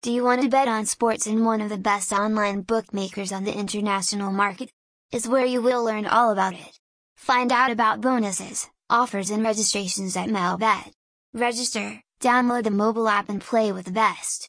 Do you want to bet on sports in one of the best online bookmakers on the international market? Is where you will learn all about it. Find out about bonuses, offers and registrations at Melbet. Register, download the mobile app and play with the best.